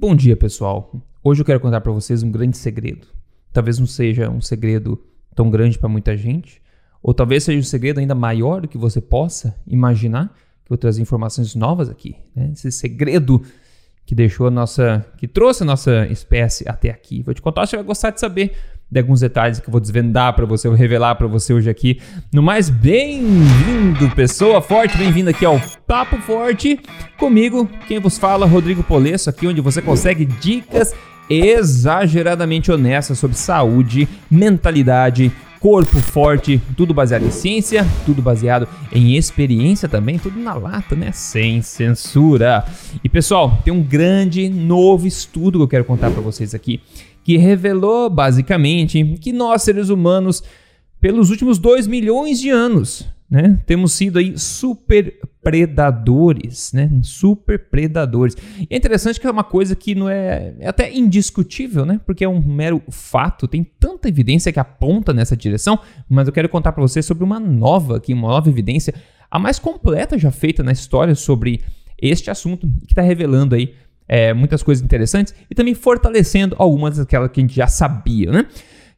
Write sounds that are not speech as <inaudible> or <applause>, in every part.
Bom dia, pessoal. Hoje eu quero contar para vocês um grande segredo. Talvez não seja um segredo tão grande para muita gente, ou talvez seja um segredo ainda maior do que você possa imaginar. Que eu vou trazer informações novas aqui. Né? Esse segredo que deixou a nossa, que trouxe a nossa espécie até aqui. Vou te contar, você vai gostar de saber de alguns detalhes que eu vou desvendar para você, vou revelar para você hoje aqui. No mais, bem-vindo, pessoa forte, bem-vindo aqui ao Papo Forte. Comigo, quem vos fala, Rodrigo Polesso, aqui onde você consegue dicas exageradamente honestas sobre saúde, mentalidade, corpo forte, tudo baseado em ciência, tudo baseado em experiência também, tudo na lata, né? Sem censura. E pessoal, tem um grande novo estudo que eu quero contar para vocês aqui que revelou basicamente que nós, seres humanos, pelos últimos 2 milhões de anos, né, temos sido aí super predadores, né? Super predadores. E é interessante que é uma coisa que não é, é até indiscutível, né? Porque é um mero fato, tem tanta evidência que aponta nessa direção, mas eu quero contar para você sobre uma nova aqui, uma nova evidência, a mais completa já feita na história sobre este assunto, que está revelando aí é, muitas coisas interessantes e também fortalecendo algumas daquelas que a gente já sabia, né?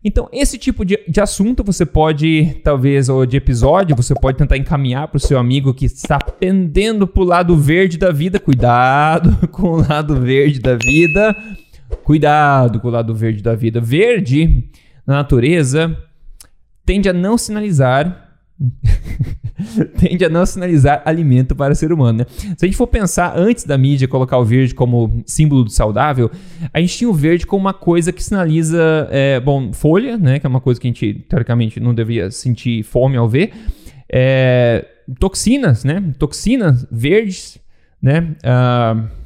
Então, esse tipo de, de assunto você pode, talvez, ou de episódio, você pode tentar encaminhar para o seu amigo que está pendendo para o lado verde da vida. Cuidado <laughs> com o lado verde da vida. Cuidado com o lado verde da vida. Verde, na natureza, tende a não sinalizar. <laughs> <laughs> tende a não sinalizar alimento para o ser humano. Né? Se a gente for pensar antes da mídia colocar o verde como símbolo do saudável, a gente tinha o verde como uma coisa que sinaliza, é, bom, folha, né, que é uma coisa que a gente teoricamente não devia sentir fome ao ver, é, toxinas, né, toxinas verdes, né, uh,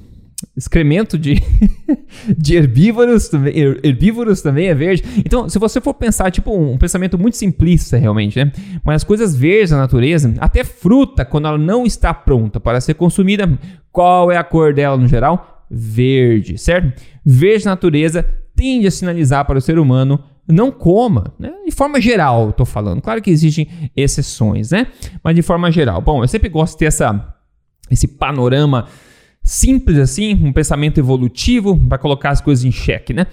excremento de, <laughs> de herbívoros, também, herbívoros também é verde. Então, se você for pensar, tipo, um pensamento muito simplista realmente, né? Mas as coisas verdes da natureza, até fruta, quando ela não está pronta para ser consumida, qual é a cor dela no geral? Verde, certo? Verde natureza tende a sinalizar para o ser humano não coma, né? De forma geral, estou falando. Claro que existem exceções, né? Mas de forma geral. Bom, eu sempre gosto de ter essa, esse panorama simples assim, um pensamento evolutivo para colocar as coisas em xeque, né?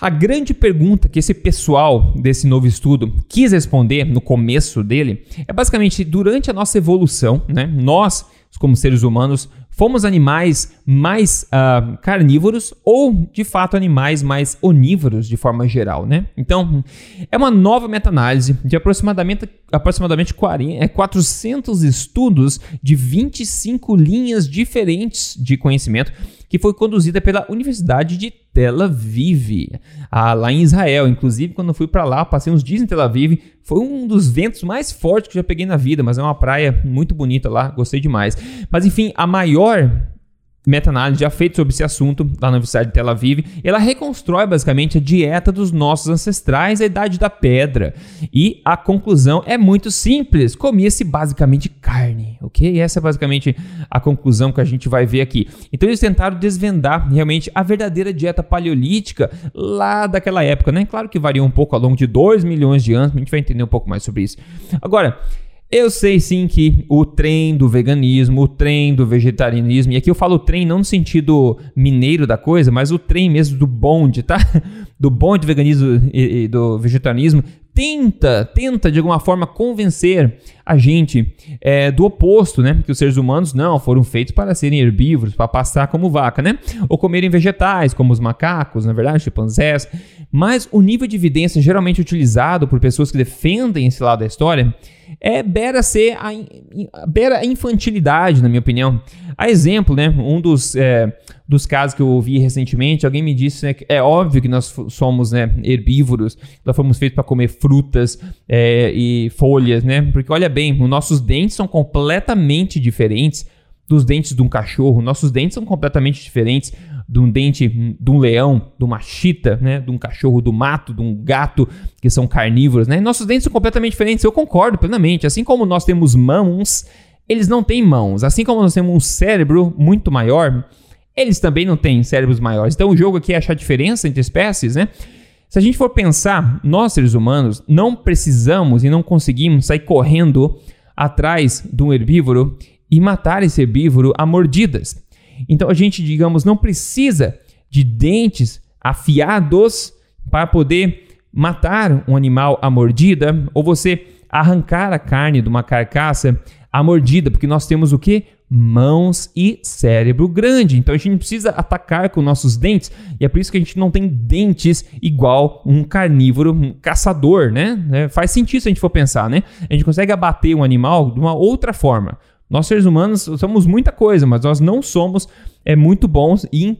A grande pergunta que esse pessoal desse novo estudo quis responder no começo dele é basicamente durante a nossa evolução, né? Nós, como seres humanos, Fomos animais mais uh, carnívoros ou, de fato, animais mais onívoros de forma geral, né? Então, é uma nova meta-análise de aproximadamente, aproximadamente 40, é, 400 estudos de 25 linhas diferentes de conhecimento que foi conduzida pela Universidade de Tel Aviv, ah, lá em Israel. Inclusive, quando eu fui para lá, passei uns dias em Tel Aviv, foi um dos ventos mais fortes que eu já peguei na vida, mas é uma praia muito bonita lá, gostei demais. Mas enfim, a maior meta-análise já feita sobre esse assunto na Universidade de Tel Aviv. Ela reconstrói basicamente a dieta dos nossos ancestrais da Idade da Pedra. E a conclusão é muito simples: comia-se basicamente carne, ok? E essa é basicamente a conclusão que a gente vai ver aqui. Então eles tentaram desvendar realmente a verdadeira dieta paleolítica lá daquela época, né? Claro que varia um pouco ao longo de 2 milhões de anos, a gente vai entender um pouco mais sobre isso. Agora, eu sei sim que o trem do veganismo, o trem do vegetarianismo, e aqui eu falo trem não no sentido mineiro da coisa, mas o trem mesmo do bonde, tá? <laughs> Do bonde veganismo e, e do vegetarianismo, tenta, tenta de alguma forma convencer a gente é, do oposto, né? Que os seres humanos não foram feitos para serem herbívoros, para passar como vaca, né? Ou comerem vegetais, como os macacos, na verdade, chimpanzés. Mas o nível de evidência geralmente utilizado por pessoas que defendem esse lado da história é beira ser a, beira a infantilidade, na minha opinião. A exemplo, né? Um dos, é, dos casos que eu ouvi recentemente, alguém me disse né, que é óbvio que nós somos né, herbívoros, nós fomos feitos para comer frutas é, e folhas, né? Porque olha bem, os nossos dentes são completamente diferentes dos dentes de um cachorro, nossos dentes são completamente diferentes de um dente de um leão, de uma chita, né, de um cachorro do mato, de um gato, que são carnívoros, né? Nossos dentes são completamente diferentes, eu concordo plenamente. Assim como nós temos mãos, eles não têm mãos. Assim como nós temos um cérebro muito maior, eles também não têm cérebros maiores. Então o jogo aqui é achar diferença entre espécies, né? Se a gente for pensar, nós seres humanos não precisamos e não conseguimos sair correndo atrás de um herbívoro e matar esse herbívoro a mordidas. Então a gente, digamos, não precisa de dentes afiados para poder matar um animal à mordida, ou você arrancar a carne de uma carcaça à mordida, porque nós temos o que? Mãos e cérebro grande. Então a gente precisa atacar com nossos dentes, e é por isso que a gente não tem dentes igual um carnívoro, um caçador, né? É, faz sentido se a gente for pensar, né? A gente consegue abater um animal de uma outra forma. Nós seres humanos somos muita coisa, mas nós não somos é, muito bons em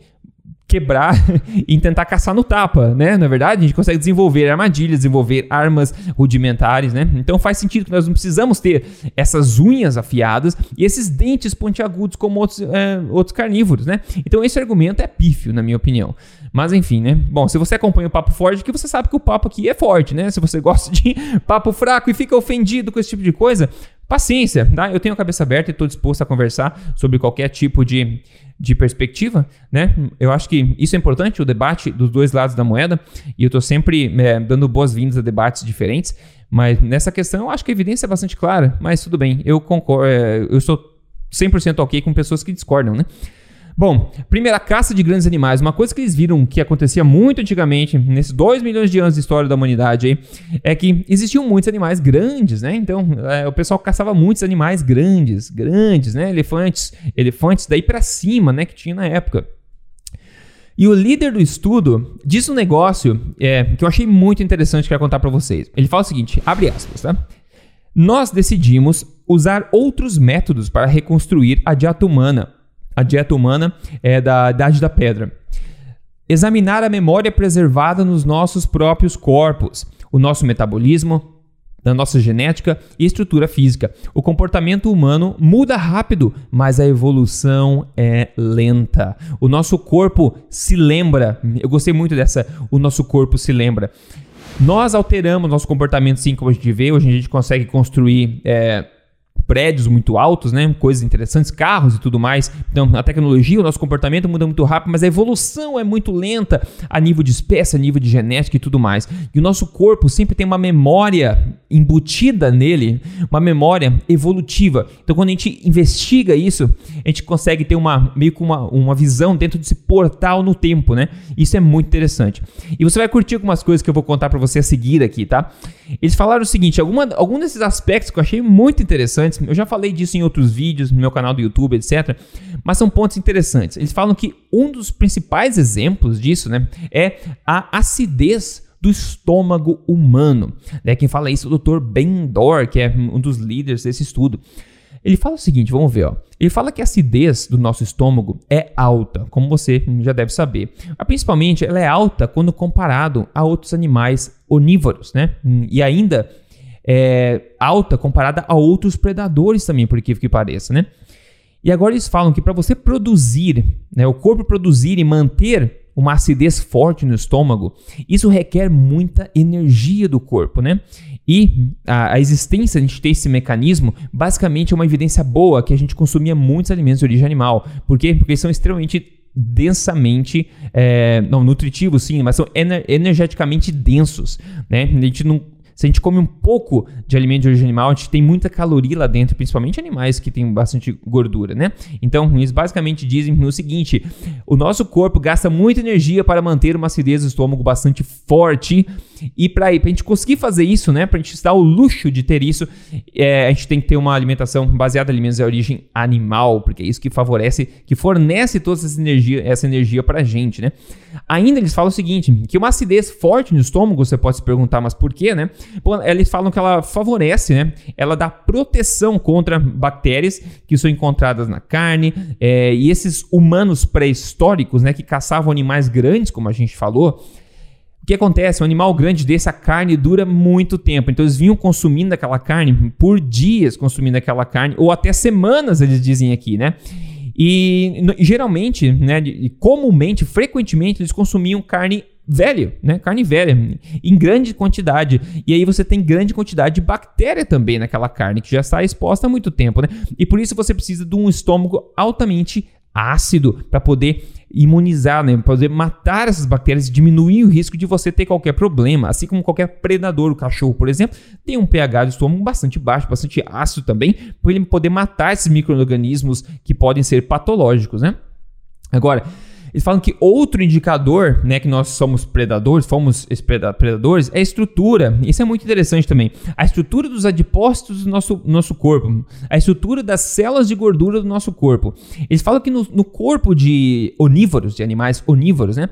quebrar <laughs> e tentar caçar no tapa, né? Na verdade, a gente consegue desenvolver armadilhas, desenvolver armas rudimentares, né? Então faz sentido que nós não precisamos ter essas unhas afiadas e esses dentes pontiagudos como outros, é, outros carnívoros, né? Então esse argumento é pífio, na minha opinião. Mas enfim, né? Bom, se você acompanha o papo forte aqui, você sabe que o papo aqui é forte, né? Se você gosta de <laughs> papo fraco e fica ofendido com esse tipo de coisa, paciência, tá? Eu tenho a cabeça aberta e estou disposto a conversar sobre qualquer tipo de, de perspectiva, né? Eu acho que isso é importante, o debate dos dois lados da moeda, e eu estou sempre é, dando boas-vindas a debates diferentes, mas nessa questão eu acho que a evidência é bastante clara, mas tudo bem, eu concordo, é, eu sou 100% ok com pessoas que discordam, né? Bom, primeira caça de grandes animais. Uma coisa que eles viram que acontecia muito antigamente, nesses 2 milhões de anos de história da humanidade aí, é que existiam muitos animais grandes, né? Então, é, o pessoal caçava muitos animais grandes, grandes, né? Elefantes, elefantes daí para cima, né? Que tinha na época. E o líder do estudo diz um negócio é, que eu achei muito interessante que eu contar para vocês. Ele fala o seguinte, abre aspas, tá? Nós decidimos usar outros métodos para reconstruir a dieta humana a dieta humana é da Idade da Pedra. Examinar a memória preservada nos nossos próprios corpos, o nosso metabolismo, da nossa genética e estrutura física. O comportamento humano muda rápido, mas a evolução é lenta. O nosso corpo se lembra. Eu gostei muito dessa. O nosso corpo se lembra. Nós alteramos nosso comportamento, sim, como a gente vê. Hoje a gente consegue construir é, prédios muito altos, né? Coisas interessantes, carros e tudo mais. Então, a tecnologia, o nosso comportamento muda muito rápido, mas a evolução é muito lenta a nível de espécie, a nível de genética e tudo mais. E o nosso corpo sempre tem uma memória embutida nele, uma memória evolutiva. Então, quando a gente investiga isso, a gente consegue ter uma meio que uma, uma visão dentro desse portal no tempo, né? Isso é muito interessante. E você vai curtir algumas coisas que eu vou contar para você a seguir aqui, tá? Eles falaram o seguinte, alguma, algum desses aspectos que eu achei muito interessantes, eu já falei disso em outros vídeos, no meu canal do YouTube, etc. Mas são pontos interessantes. Eles falam que um dos principais exemplos disso né, é a acidez do estômago humano. Né? Quem fala isso é o Dr. Ben Dor, que é um dos líderes desse estudo. Ele fala o seguinte, vamos ver, ó. Ele fala que a acidez do nosso estômago é alta, como você já deve saber. Principalmente ela é alta quando comparado a outros animais onívoros, né? E ainda é alta comparada a outros predadores também, por incrível que pareça, né? E agora eles falam que para você produzir, né, o corpo produzir e manter uma acidez forte no estômago, isso requer muita energia do corpo, né? E a, a, existência, gente ter esse mecanismo, basicamente é uma evidência boa que a gente consumia muitos alimentos de origem animal. Por quê? Porque eles são extremamente densamente, é, não, nutritivos sim, mas são ener energeticamente densos, né? A gente não se a gente come um pouco de alimento de origem animal, a gente tem muita caloria lá dentro, principalmente animais que têm bastante gordura, né? Então, eles basicamente dizem o seguinte: o nosso corpo gasta muita energia para manter uma acidez do estômago bastante forte. E para a gente conseguir fazer isso, né? Para a gente dar o luxo de ter isso, é, a gente tem que ter uma alimentação baseada em alimentos de origem animal, porque é isso que favorece, que fornece toda essa energia, essa energia para a gente, né? Ainda eles falam o seguinte: que uma acidez forte no estômago, você pode se perguntar, mas por quê, né? Eles falam que ela favorece, né? Ela dá proteção contra bactérias que são encontradas na carne. É, e esses humanos pré-históricos, né? Que caçavam animais grandes, como a gente falou. O que acontece? Um animal grande desse, a carne dura muito tempo. Então eles vinham consumindo aquela carne por dias, consumindo aquela carne, ou até semanas, eles dizem aqui, né? E geralmente, né, comumente, frequentemente, eles consumiam carne velha, né? Carne velha, em grande quantidade. E aí você tem grande quantidade de bactéria também naquela carne, que já está exposta há muito tempo, né? E por isso você precisa de um estômago altamente ácido para poder imunizar, né? Para poder matar essas bactérias e diminuir o risco de você ter qualquer problema. Assim como qualquer predador, o cachorro, por exemplo, tem um pH do estômago bastante baixo, bastante ácido também, para ele poder matar esses micro-organismos que podem ser patológicos, né? Agora, Eles falam que outro indicador, né, que nós somos predadores, fomos predadores, é a estrutura. Isso é muito interessante também. A estrutura dos adipócitos do nosso, nosso corpo, a estrutura das células de gordura do nosso corpo. Eles falam que no, no corpo de onívoros, de animais onívoros, né,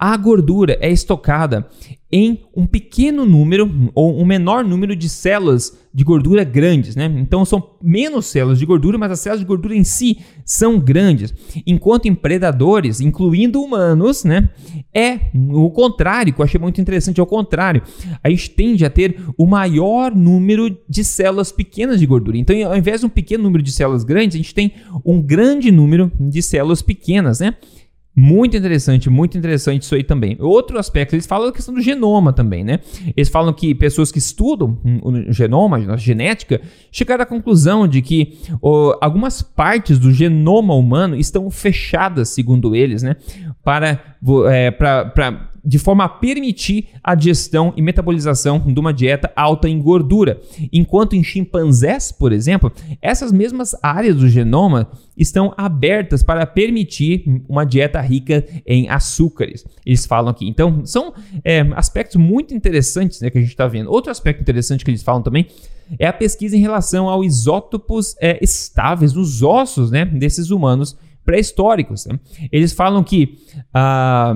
a gordura é estocada em um pequeno número ou um menor número de células de gordura grandes, né? Então são menos células de gordura, mas as células de gordura em si são grandes. Enquanto em predadores, incluindo humanos, né? É o contrário, que eu achei muito interessante, é o contrário. A gente tende a ter o maior número de células pequenas de gordura. Então, ao invés de um pequeno número de células grandes, a gente tem um grande número de células pequenas, né? Muito interessante, muito interessante isso aí também. Outro aspecto, eles falam da questão do genoma também, né? Eles falam que pessoas que estudam o genoma, a genética, chegaram à conclusão de que oh, algumas partes do genoma humano estão fechadas, segundo eles, né? Para, é, para de forma a permitir a digestão e metabolização de uma dieta alta em gordura. Enquanto em chimpanzés, por exemplo, essas mesmas áreas do genoma estão abertas para permitir uma dieta rica em açúcares. Eles falam aqui. Então, são é, aspectos muito interessantes né, que a gente está vendo. Outro aspecto interessante que eles falam também é a pesquisa em relação aos isótopos é, estáveis dos ossos né, desses humanos pré-históricos. Né? Eles falam que ah,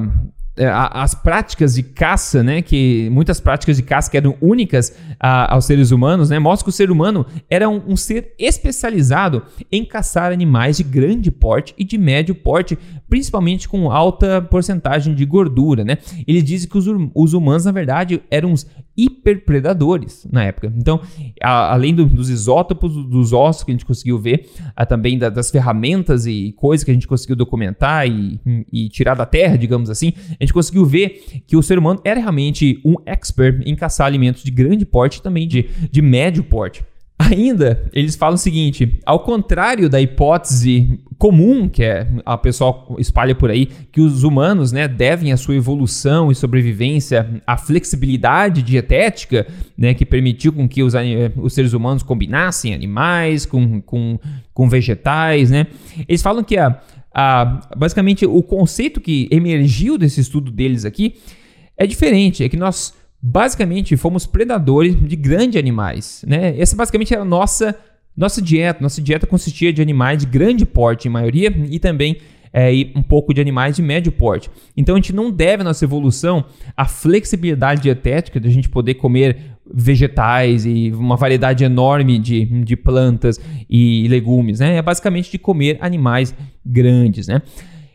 as práticas de caça, né, que muitas práticas de caça que eram únicas a, aos seres humanos, né, mostra que o ser humano era um, um, ser especializado em caçar animais de grande porte e de médio porte, principalmente com alta porcentagem de gordura, né. Ele diz que os, os humanos, na verdade, eram uns hiperpredadores na época. Então, a, além do, dos isótopos dos ossos que a gente conseguiu ver, a, também da, das ferramentas e coisas que a gente conseguiu documentar e, e tirar da terra, digamos assim, a gente conseguiu ver que o ser humano era realmente um expert em caçar alimentos de grande porte e também de, de médio porte. Ainda, eles falam o seguinte: ao contrário da hipótese comum que é a pessoa espalha por aí, que os humanos né, devem a sua evolução e sobrevivência à flexibilidade dietética, né, que permitiu com que os, os seres humanos combinassem animais com, com, com vegetais. Né? Eles falam que a, a, basicamente o conceito que emergiu desse estudo deles aqui é diferente, é que nós basicamente fomos predadores de grandes animais, né? Essa basicamente era a nossa nossa dieta. Nossa dieta consistia de animais de grande porte, em maioria, e também é, e um pouco de animais de médio porte. Então a gente não deve a nossa evolução à flexibilidade dietética de a gente poder comer vegetais e uma variedade enorme de, de plantas e legumes, né? É basicamente de comer animais grandes, né?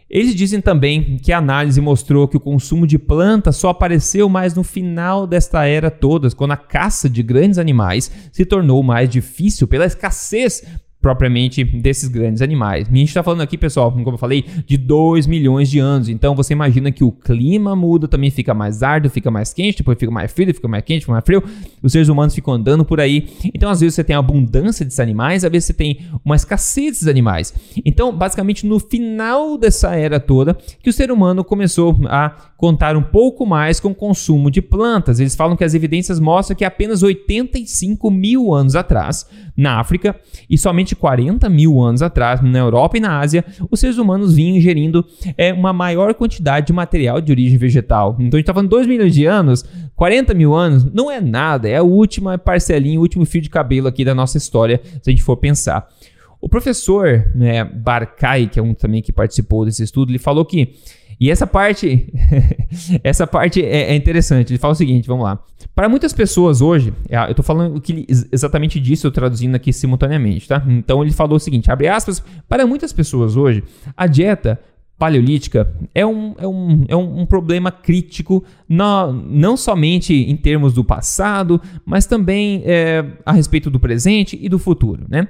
Eles dizem também que a análise mostrou que o consumo de plantas só apareceu mais no final desta era toda, quando a caça de grandes animais se tornou mais difícil pela escassez propriamente desses grandes animais. A gente está falando aqui, pessoal, como eu falei, de 2 milhões de anos. Então você imagina que o clima muda, também fica mais árduo, fica mais quente, depois fica mais frio, fica mais quente, fica mais frio. Os seres humanos ficam andando por aí. Então às vezes você tem abundância desses animais, às vezes você tem uma escassez desses animais. Então, basicamente, no final dessa era toda, que o ser humano começou a contar um pouco mais com o consumo de plantas. Eles falam que as evidências mostram que apenas 85 mil anos atrás, na África, e somente 40 mil anos atrás, na Europa e na Ásia, os seres humanos vinham ingerindo é, uma maior quantidade de material de origem vegetal. Então a gente está falando 2 milhões de anos, 40 mil anos, não é nada, é a última parcelinha, o último fio de cabelo aqui da nossa história, se a gente for pensar. O professor né, Barcai, que é um também que participou desse estudo, ele falou que e essa parte, <laughs> essa parte é, é, interessante. Ele fala o seguinte, vamos lá. Para muitas pessoas hoje, é, eu estou falando que exatamente disso, eu traduzindo aqui simultaneamente, tá? Então ele falou o seguinte, abre aspas, para muitas pessoas hoje, a dieta paleolítica é um, é um, é um, problema crítico, não, não somente em termos do passado, mas também é, a respeito do presente e do futuro, né?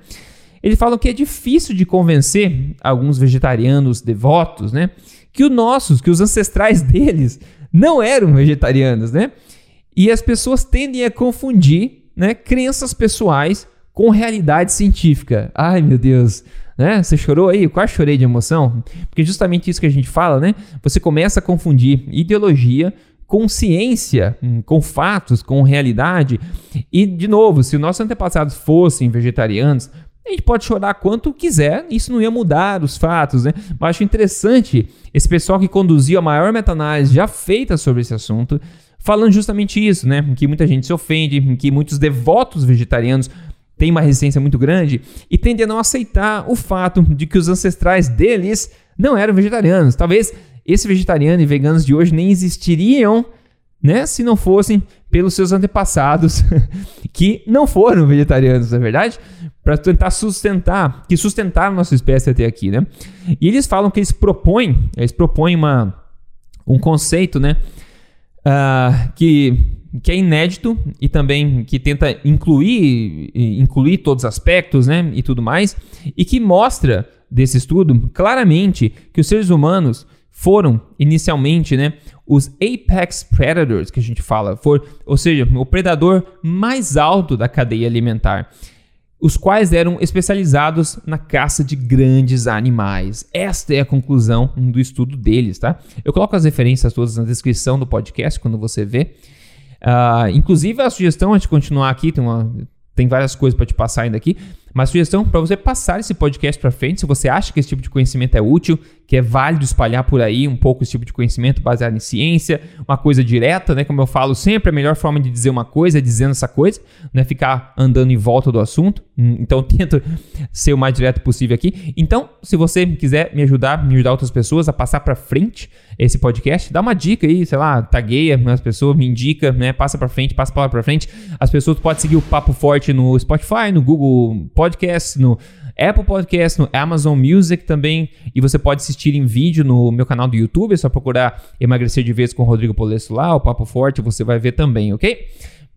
Eles falam que é difícil de convencer alguns vegetarianos devotos, né? Que os nossos, que os ancestrais deles não eram vegetarianos, né? E as pessoas tendem a confundir, né, crenças pessoais com realidade científica. Ai, meu Deus, né? Você chorou aí? Eu quase chorei de emoção, porque justamente isso que a gente fala, né? Você começa a confundir ideologia com ciência, hum, com fatos, com realidade. E, de novo, se os nossos antepassados fossem vegetarianos, A gente pode chorar quanto quiser, isso não ia mudar os fatos, né? Mas acho interessante esse pessoal que conduziu a maior meta-análise já feita sobre esse assunto, falando justamente isso, né? Que muita gente se ofende, que muitos devotos vegetarianos têm uma resistência muito grande e tendem a não aceitar o fato de que os ancestrais deles não eram vegetarianos. Talvez esse vegetariano e veganos de hoje nem existiriam, né, se não fossem pelos seus antepassados <laughs> que não foram vegetarianos, na é verdade, para tentar sustentar, que sustentaram nossa espécie até aqui, né? E eles falam que eles propõem, eles propõem uma, um conceito, né, uh, que que é inédito e também que tenta incluir, incluir todos os aspectos né, e tudo mais, e que mostra desse estudo claramente que os seres humanos foram inicialmente né, os apex predators que a gente fala, for, ou seja, o predador mais alto da cadeia alimentar, os quais eram especializados na caça de grandes animais. Esta é a conclusão do estudo deles, tá? Eu coloco as referências todas na descrição do podcast quando você vê. Uh, inclusive, a sugestão é de continuar aqui, tem, uma, tem várias coisas para te passar ainda aqui, mas sugestão para você passar esse podcast para frente, se você acha que esse tipo de conhecimento é útil, que é válido espalhar por aí um pouco esse tipo de conhecimento baseado em ciência, uma coisa direta, né? Como eu falo sempre, a melhor forma de dizer uma coisa é dizendo essa coisa, não é ficar andando em volta do assunto. Hum, então, <laughs> tento ser o mais direto possível aqui. Então, se você quiser me ajudar, me ajudar outras pessoas a passar para frente esse podcast, dá uma dica aí, sei lá, tagueia as pessoas, me indica, né? Passa para frente, passa a palavra para frente. As pessoas podem seguir o Papo Forte no Spotify, no Google Podcast, no Apple Podcast, no Amazon Music também. E você pode assistir em vídeo no meu canal do YouTube. É só procurar Emagrecer de Vez com o Rodrigo Polesso lá, o Papo Forte, você vai ver também, ok?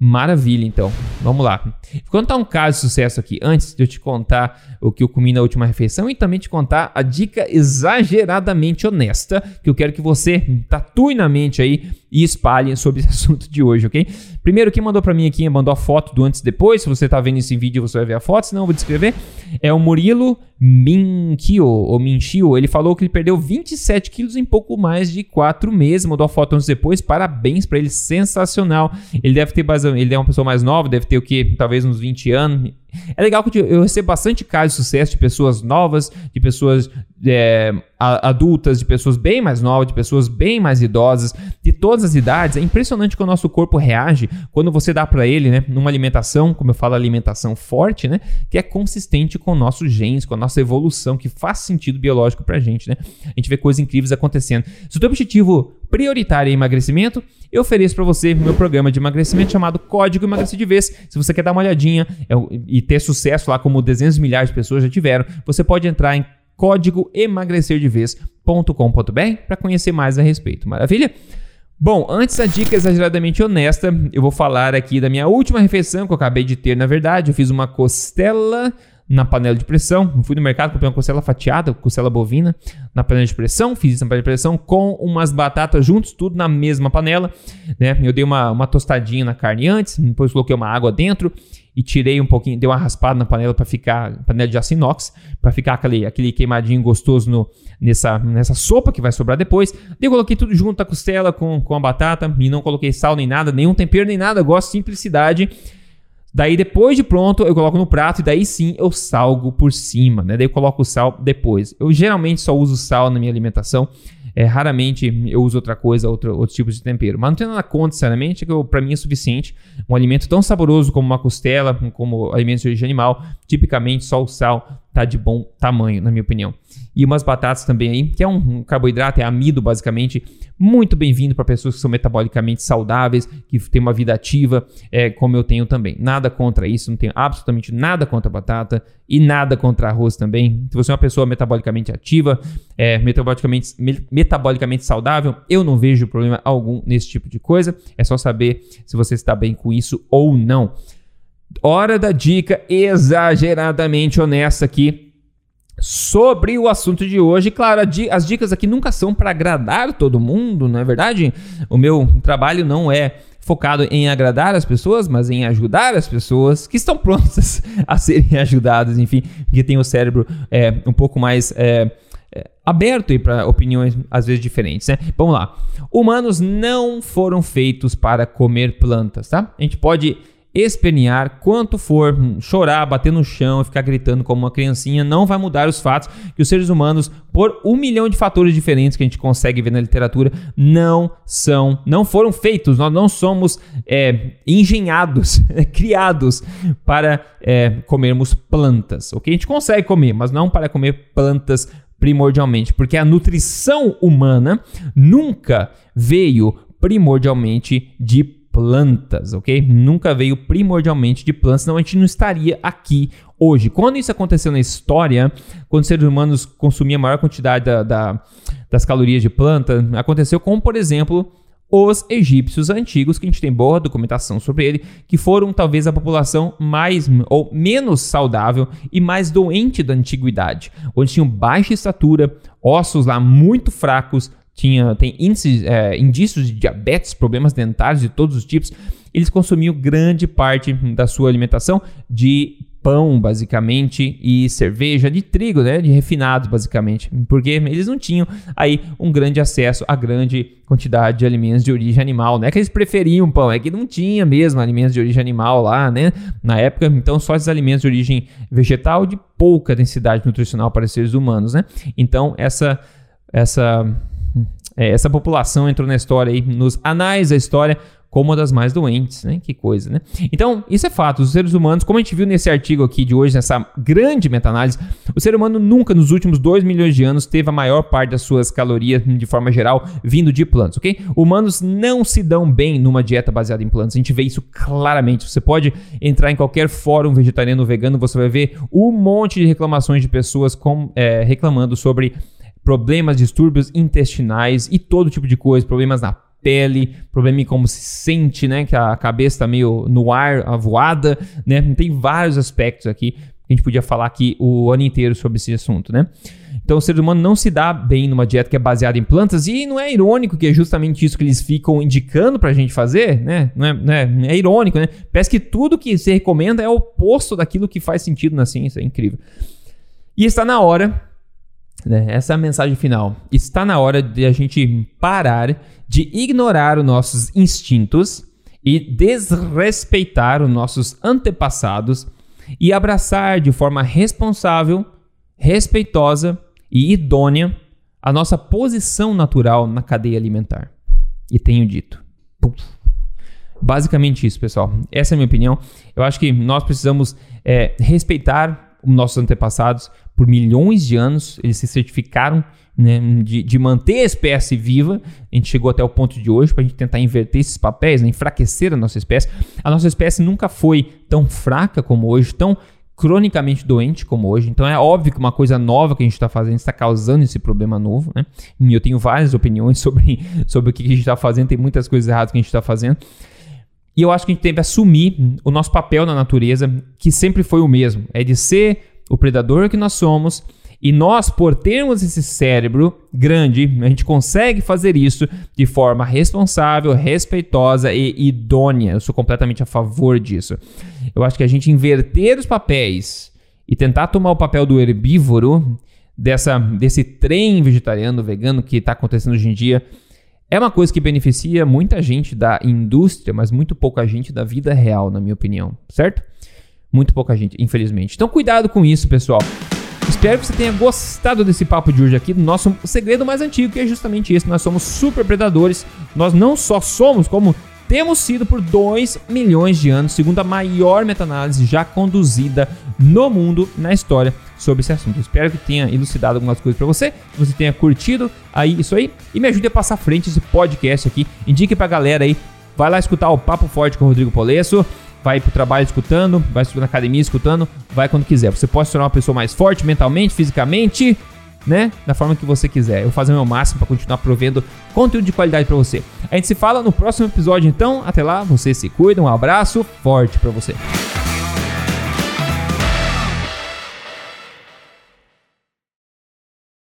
Maravilha, então. Vamos lá. Vou contar um caso de sucesso aqui, antes de eu te contar o que eu comi na última refeição e também te contar a dica exageradamente honesta que eu quero que você tatue na mente aí e espalhe sobre esse <laughs> assunto de hoje, ok? Primeiro, quem mandou para mim aqui, mandou a foto do antes e depois. Se você tá vendo esse vídeo, você vai ver a foto, senão eu vou descrever. É o Murilo Minkio, ou Minchio. Ele falou que ele perdeu 27 quilos em pouco mais de 4 meses. Mandou a foto antes e depois. Parabéns para ele, sensacional. Ele deve ter ele é uma pessoa mais nova, deve ter o que? Talvez uns 20 anos. É legal que eu recebo bastante casos de sucesso de pessoas novas, de pessoas é, adultas, de pessoas bem mais novas, de pessoas bem mais idosas, de todas as idades. É impressionante que o nosso corpo reage quando você dá para ele, né, numa alimentação, como eu falo, alimentação forte, né, que é consistente com nossos genes, com a nossa evolução, que faz sentido biológico pra gente, né? A gente vê coisas incríveis acontecendo. Se o teu objetivo prioritário é emagrecimento, eu ofereço para você meu programa de emagrecimento chamado Código Emagrecer de Vez. Se você quer dar uma olhadinha é e ter sucesso lá como dezenas de milhares de pessoas já tiveram, você pode entrar em código emagrecerdevez.com.br para conhecer mais a respeito. Maravilha? Bom, antes da dica exageradamente honesta, eu vou falar aqui da minha última refeição que eu acabei de ter, na verdade. Eu fiz uma costela na panela de pressão. Fui no mercado, comprei uma costela fatiada, costela bovina, na panela de pressão. Fiz isso na panela de pressão com umas batatas juntos, tudo na mesma panela. Né? Eu dei uma, uma tostadinha na carne antes, depois coloquei uma água dentro e tirei um pouquinho, dei uma raspada na panela para ficar, panela de aço inox, para ficar aquele, aquele queimadinho gostoso no, nessa, nessa sopa que vai sobrar depois. Daí eu coloquei tudo junto, a costela com, com a batata e não coloquei sal nem nada, nenhum tempero nem nada, eu gosto de simplicidade. Daí, depois de pronto, eu coloco no prato e daí sim eu salgo por cima, né? Daí eu coloco o sal depois. Eu geralmente só uso sal na minha alimentação. É, raramente eu uso outra coisa, outro, tipos de tempero. Mas não tem nada contra, sinceramente, que para mim é suficiente. Um alimento tão saboroso como uma costela, como alimentos de origem animal, tipicamente só o sal tá de bom tamanho, na minha opinião. E umas batatas também aí, que é um carboidrato, é amido basicamente, muito bem-vindo para pessoas que são metabolicamente saudáveis, que têm uma vida ativa, é, como eu tenho também. Nada contra isso, não tenho absolutamente nada contra batata e nada contra arroz também. Se você é uma pessoa metabolicamente ativa, é, metabolicamente, me, metabolicamente saudável, eu não vejo problema algum nesse tipo de coisa. É só saber se você está bem com isso ou não. Hora da dica exageradamente honesta aqui sobre o assunto de hoje. Claro, as dicas aqui nunca são para agradar todo mundo, não é verdade? O meu trabalho não é focado em agradar as pessoas, mas em ajudar as pessoas que estão prontas <laughs> a serem ajudadas, enfim, que tem o cérebro é, um pouco mais é, é, aberto para opiniões às vezes diferentes, né? Vamos lá. Humanos não foram feitos para comer plantas, tá? A gente pode espernear quanto for, chorar, bater no chão, ficar gritando como uma criancinha, não vai mudar os fatos que os seres humanos, por um milhão de fatores diferentes que a gente consegue ver na literatura, não são, não foram feitos. Nós não somos é, engenhados, <laughs> criados para é, comermos plantas. Ok? A gente consegue comer, mas não para comer plantas primordialmente, porque a nutrição humana nunca veio primordialmente de plantas, ok? Nunca veio primordialmente de plantas, senão a gente não estaria aqui hoje. Quando isso aconteceu na história, quando os seres humanos consumiam a maior quantidade da, da, das calorias de planta, aconteceu com, por exemplo, os egípcios antigos, que a gente tem boa documentação sobre ele, que foram talvez a população mais ou menos saudável e mais doente da antiguidade, onde tinham baixa estatura, ossos lá muito fracos, tinha, tem índices, é, indícios de diabetes, problemas dentários de todos os tipos. Eles consumiam grande parte da sua alimentação de pão, basicamente, e cerveja de trigo, né, de refinados, basicamente, porque eles não tinham aí um grande acesso a grande quantidade de alimentos de origem animal, não é que eles preferiam pão, é que não tinha mesmo alimentos de origem animal lá, né, na época, então só esses alimentos de origem vegetal de pouca densidade nutricional para seres humanos, né, então essa essa é, essa população entrou na história aí, nos anais da história, como uma das mais doentes, né? Que coisa, né? Então, isso é fato. Os seres humanos, como a gente viu nesse artigo aqui de hoje, nessa grande meta-análise, o ser humano nunca nos últimos 2 milhões de anos teve a maior parte das suas calorias, de forma geral, vindo de plantas, ok? Humanos não se dão bem numa dieta baseada em plantas. A gente vê isso claramente. Você pode entrar em qualquer fórum vegetariano ou vegano, você vai ver um monte de reclamações de pessoas com, é, reclamando sobre problemas, distúrbios intestinais e todo tipo de coisa, problemas na pele, problema em como se sente, né? Que a cabeça tá meio no ar, avoada, né? Tem vários aspectos aqui que a gente podia falar aqui o ano inteiro sobre esse assunto, né? Então o ser humano não se dá bem numa dieta que é baseada em plantas e não é irônico que é justamente isso que eles ficam indicando pra gente fazer, né? Não é, não é, é irônico, né? Parece que tudo que se recomenda é o oposto daquilo que faz sentido na ciência, é incrível. E está na hora né? Essa é a mensagem final. Está na hora de a gente parar de ignorar os nossos instintos e desrespeitar os nossos antepassados e abraçar de forma responsável, respeitosa e idônea a nossa posição natural na cadeia alimentar. E tenho dito. Basicamente isso, pessoal. Essa é a minha opinião. Eu acho que nós precisamos é, respeitar os nossos antepassados, por milhões de anos, eles se certificaram né, de, de, manter a espécie viva. A gente chegou até o ponto de hoje para a gente tentar inverter esses papéis, né, enfraquecer a nossa espécie. A nossa espécie nunca foi tão fraca como hoje, tão cronicamente doente como hoje. Então é óbvio que uma coisa nova que a gente está fazendo está causando esse problema novo. Né? E eu tenho várias opiniões <laughs> sobre, sobre o que a gente está fazendo, tem muitas coisas erradas que a gente está fazendo. E eu acho que a gente que assumir o nosso papel na natureza, que sempre foi o mesmo: é de ser o predador que nós somos. E nós, por termos esse cérebro grande, a gente consegue fazer isso de forma responsável, respeitosa e idônea. Eu sou completamente a favor disso. Eu acho que a gente inverter os papéis e tentar tomar o papel do herbívoro, dessa, desse trem vegetariano, vegano que está acontecendo hoje em dia, é uma coisa que beneficia muita gente da indústria, mas muito pouca gente da vida real, na minha opinião, certo? Muito pouca gente, infelizmente. Então, cuidado com isso, pessoal. Espero que você tenha gostado desse papo de hoje aqui, do nosso segredo mais antigo, que é justamente esse. Nós somos super predadores. Nós não só somos, como temos sido por 2 milhões de anos, segundo a maior meta-análise já conduzida no mundo na história sobre esse assunto. espero que tenha elucidado algumas coisas para você, que você tenha curtido aí isso aí e me ajude a passar frente esse podcast aqui. Indique pra galera aí, vai lá escutar o Papo Forte com o Rodrigo Polesso vai pro trabalho escutando, vai na academia escutando, vai quando quiser. Você pode se tornar uma pessoa mais forte mentalmente, fisicamente, né? Da forma que você quiser. Eu vou fazer o meu máximo para continuar provendo conteúdo de qualidade para você. A gente se fala no próximo episódio, então. Até lá, você se cuida, um abraço forte para você.